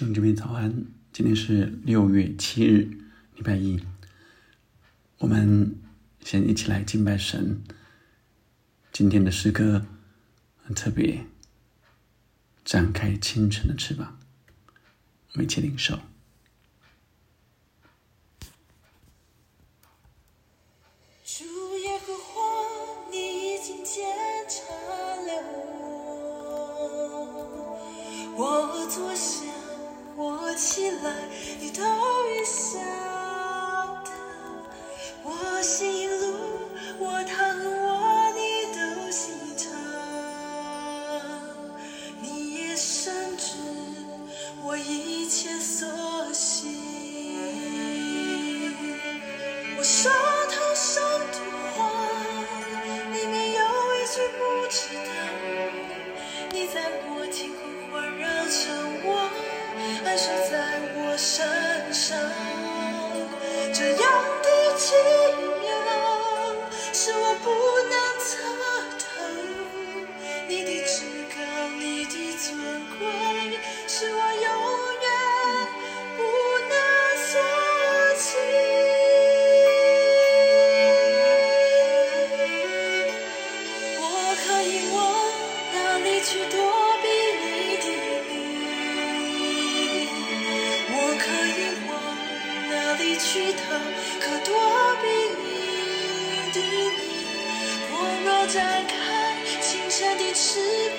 兄弟们早安！今天是六月七日，礼拜一。我们先一起来敬拜神。今天的诗歌很特别，展开清晨的翅膀，我们一起领受。主耶和华，你已经检查了我，我坐，起来，你都已晓得。我心路，我疼我，你都心疼。你也深知我一切所行。我手是我永远不能说起。我可以往哪里去躲避你的影？我可以往哪里去逃？可躲避你的影？我若展开轻盈的翅。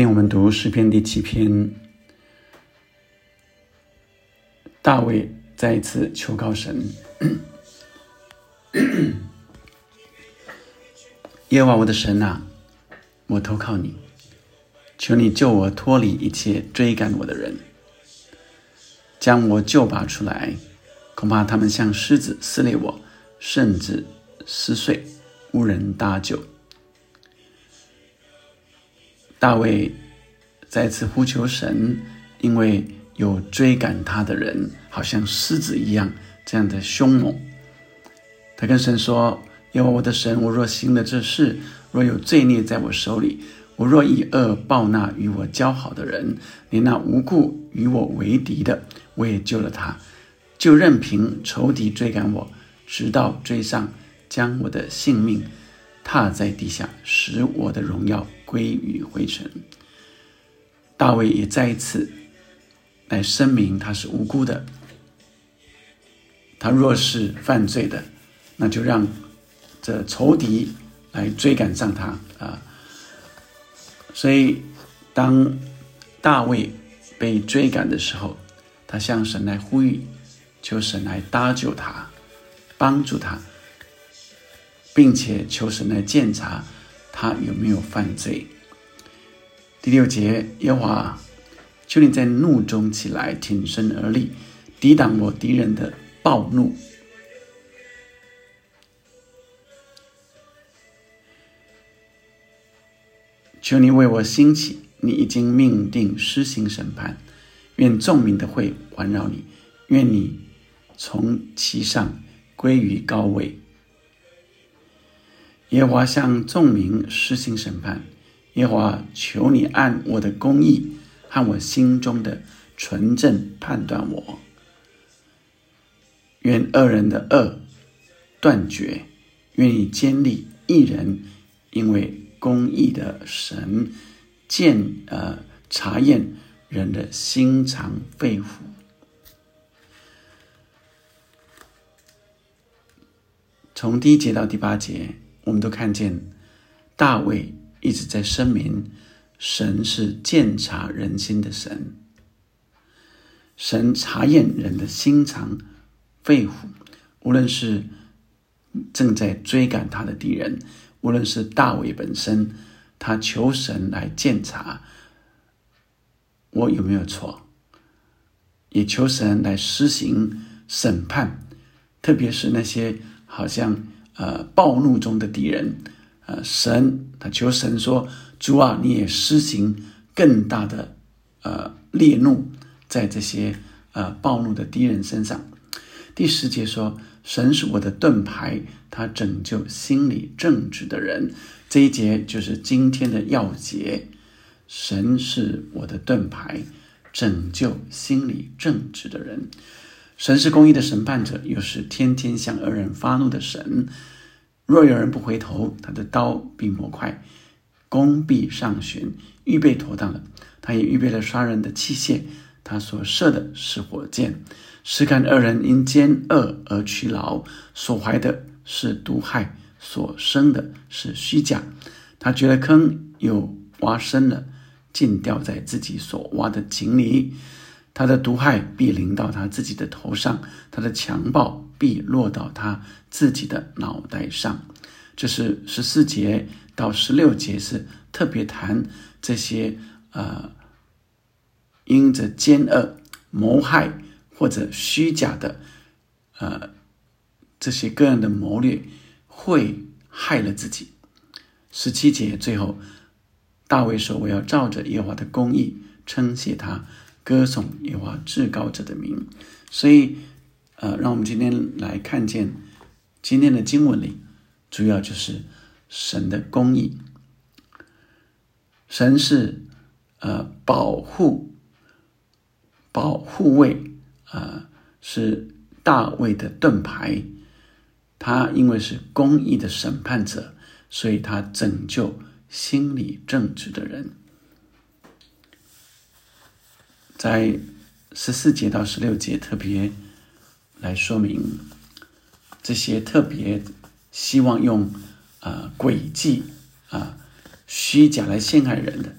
天我们读诗篇第七篇，大卫再一次求告神：耶和华我的神啊，我投靠你，求你救我脱离一切追赶我的人，将我救拔出来。恐怕他们像狮子撕裂我，甚至撕碎，无人搭救。大卫再次呼求神，因为有追赶他的人，好像狮子一样这样的凶猛。他跟神说：“因为我的神，我若行了这事，若有罪孽在我手里，我若以恶报那与我交好的人，连那无故与我为敌的，我也救了他，就任凭仇敌追赶我，直到追上，将我的性命踏在地下，使我的荣耀归于灰尘。”大卫也再一次来声明他是无辜的。他若是犯罪的，那就让这仇敌来追赶上他啊！所以，当大卫被追赶的时候，他向神来呼吁，求神来搭救他，帮助他，并且求神来检查他有没有犯罪。第六节，耶和华，求你在怒中起来，挺身而立，抵挡我敌人的暴怒。求你为我兴起，你已经命定施行审判，愿众民的会环绕你，愿你从其上归于高位。耶和华向众民施行审判。耶和华，求你按我的公义和我心中的纯正判断我。愿恶人的恶断绝，愿你坚立一人，因为公义的神见呃查验人的心肠肺腑。从第一节到第八节，我们都看见大卫。一直在声明，神是鉴察人心的神，神查验人的心肠、肺腑。无论是正在追赶他的敌人，无论是大卫本身，他求神来鉴察我有没有错，也求神来施行审判，特别是那些好像呃暴怒中的敌人。呃，神他求神说：“主啊，你也施行更大的呃烈怒在这些呃暴怒的敌人身上。”第十节说：“神是我的盾牌，他拯救心里正直的人。”这一节就是今天的要节。神是我的盾牌，拯救心里正直的人。神是公义的审判者，又是天天向恶人发怒的神。若有人不回头，他的刀必磨快，弓必上弦，预备妥当了。他也预备了杀人的器械，他所射的是火箭。是看恶人因奸恶而屈劳，所怀的是毒害，所生的是虚假。他掘了坑，又挖深了，尽掉在自己所挖的井里。他的毒害必临到他自己的头上，他的强暴必落到他自己的脑袋上。这是十四节到十六节是特别谈这些呃，因着奸恶谋害或者虚假的呃这些个人的谋略会害了自己。十七节最后，大卫说：“我要照着耶和华的公义称谢他。”歌颂耶和华至高者的名，所以，呃，让我们今天来看见今天的经文里，主要就是神的公义。神是呃保护、保护卫，啊，是大卫的盾牌。他因为是公义的审判者，所以他拯救心理正直的人。在十四节到十六节特别来说明这些特别希望用啊诡计啊虚假来陷害人的，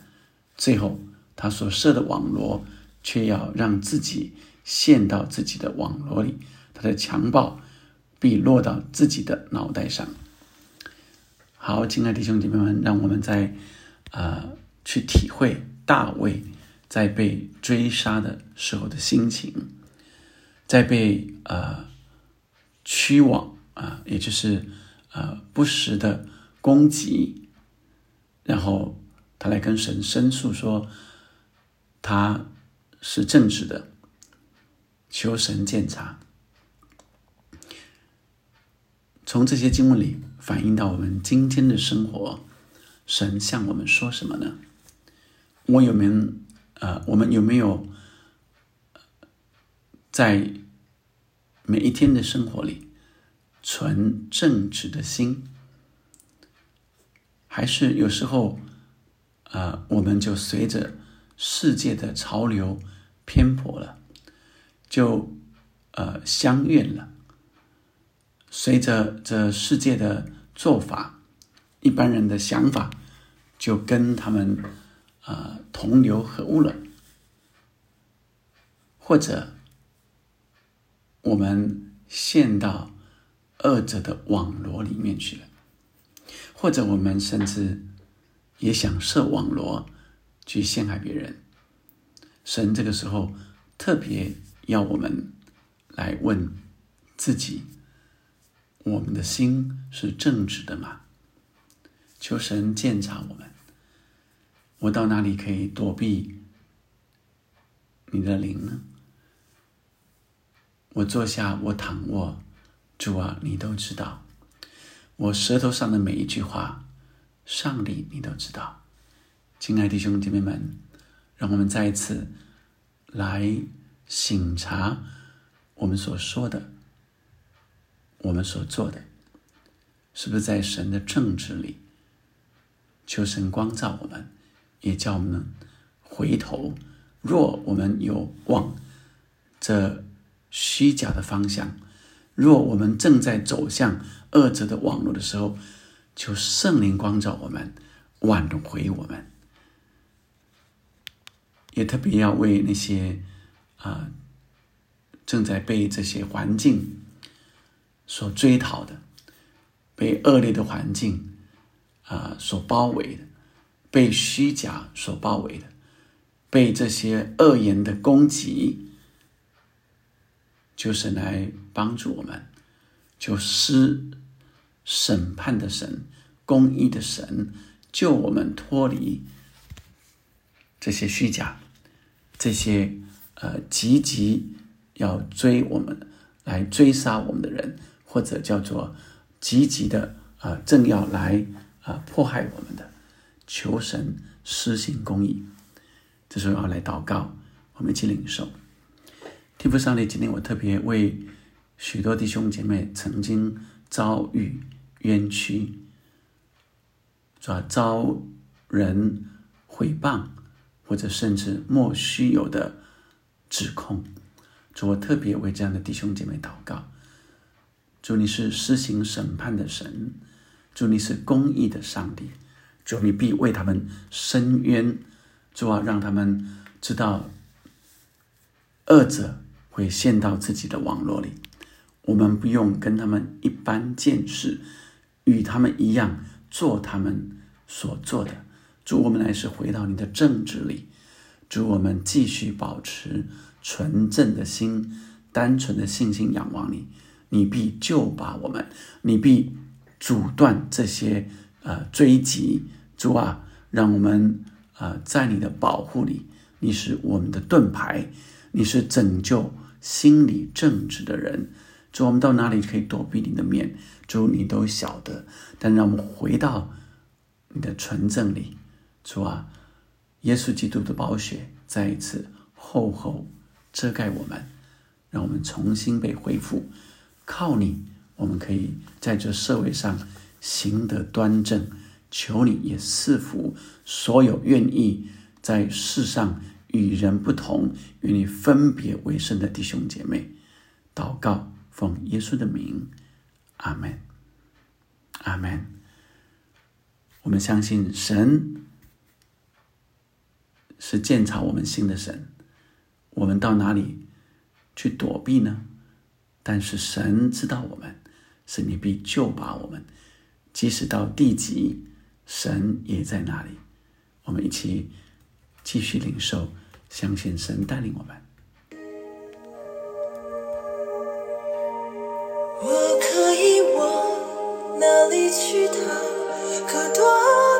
最后他所设的网罗却要让自己陷到自己的网罗里，他的强暴必落到自己的脑袋上。好，亲爱的弟兄姐妹们，让我们在啊去体会大卫。在被追杀的时候的心情，在被呃驱往啊，也就是呃不时的攻击，然后他来跟神申诉说他是正直的，求神鉴察。从这些经文里反映到我们今天的生活，神向我们说什么呢？我有没有？呃，我们有没有在每一天的生活里存正直的心？还是有时候，呃，我们就随着世界的潮流偏颇了，就呃相怨了。随着这世界的做法，一般人的想法就跟他们。啊，同流合污了，或者我们陷到恶者的网罗里面去了，或者我们甚至也想设网罗去陷害别人。神这个时候特别要我们来问自己：我们的心是正直的吗？求神鉴察我们。我到哪里可以躲避你的灵呢？我坐下，我躺卧，主啊，你都知道。我舌头上的每一句话，上帝你都知道。亲爱的弟兄姐妹们，让我们再一次来醒察我们所说的，我们所做的，是不是在神的正直里？求神光照我们。也叫我们回头。若我们有往这虚假的方向，若我们正在走向恶者的网络的时候，求圣灵光照我们，挽回我们。也特别要为那些啊正在被这些环境所追讨的，被恶劣的环境啊所包围的。被虚假所包围的，被这些恶言的攻击，就是来帮助我们，就施审判的神、公义的神，救我们脱离这些虚假，这些呃积极要追我们来追杀我们的人，或者叫做积极的啊正要来啊迫害我们的，求神施行公义。这时候要来祷告，我们一起领受。天父上帝，今天我特别为许多弟兄姐妹曾经遭遇冤屈，抓遭人毁谤，或者甚至莫须有的指控，主我特别为这样的弟兄姐妹祷告。主你是施行审判的神，主你是公义的上帝，主你必为他们伸冤，主啊，让他们知道恶者。会陷到自己的网络里，我们不用跟他们一般见识，与他们一样做他们所做的。主，我们乃是回到你的正直里。主，我们继续保持纯正的心、单纯的信心，仰望你。你必救拔我们，你必阻断这些呃追击。主啊，让我们啊在你的保护里，你是我们的盾牌，你是拯救。心理正直的人，主，我们到哪里可以躲避你的面？主，你都晓得。但让我们回到你的纯正里，主啊，耶稣基督的宝血再一次厚厚遮盖我们，让我们重新被恢复。靠你，我们可以在这社会上行得端正。求你也赐福所有愿意在世上。与人不同，与你分别为圣的弟兄姐妹，祷告，奉耶稣的名，阿门，阿门。我们相信神是鉴察我们心的神，我们到哪里去躲避呢？但是神知道我们，神你必救拔我们，即使到地极，神也在那里。我们一起继续领受。相信神带领我们。我可以往哪里去逃？可多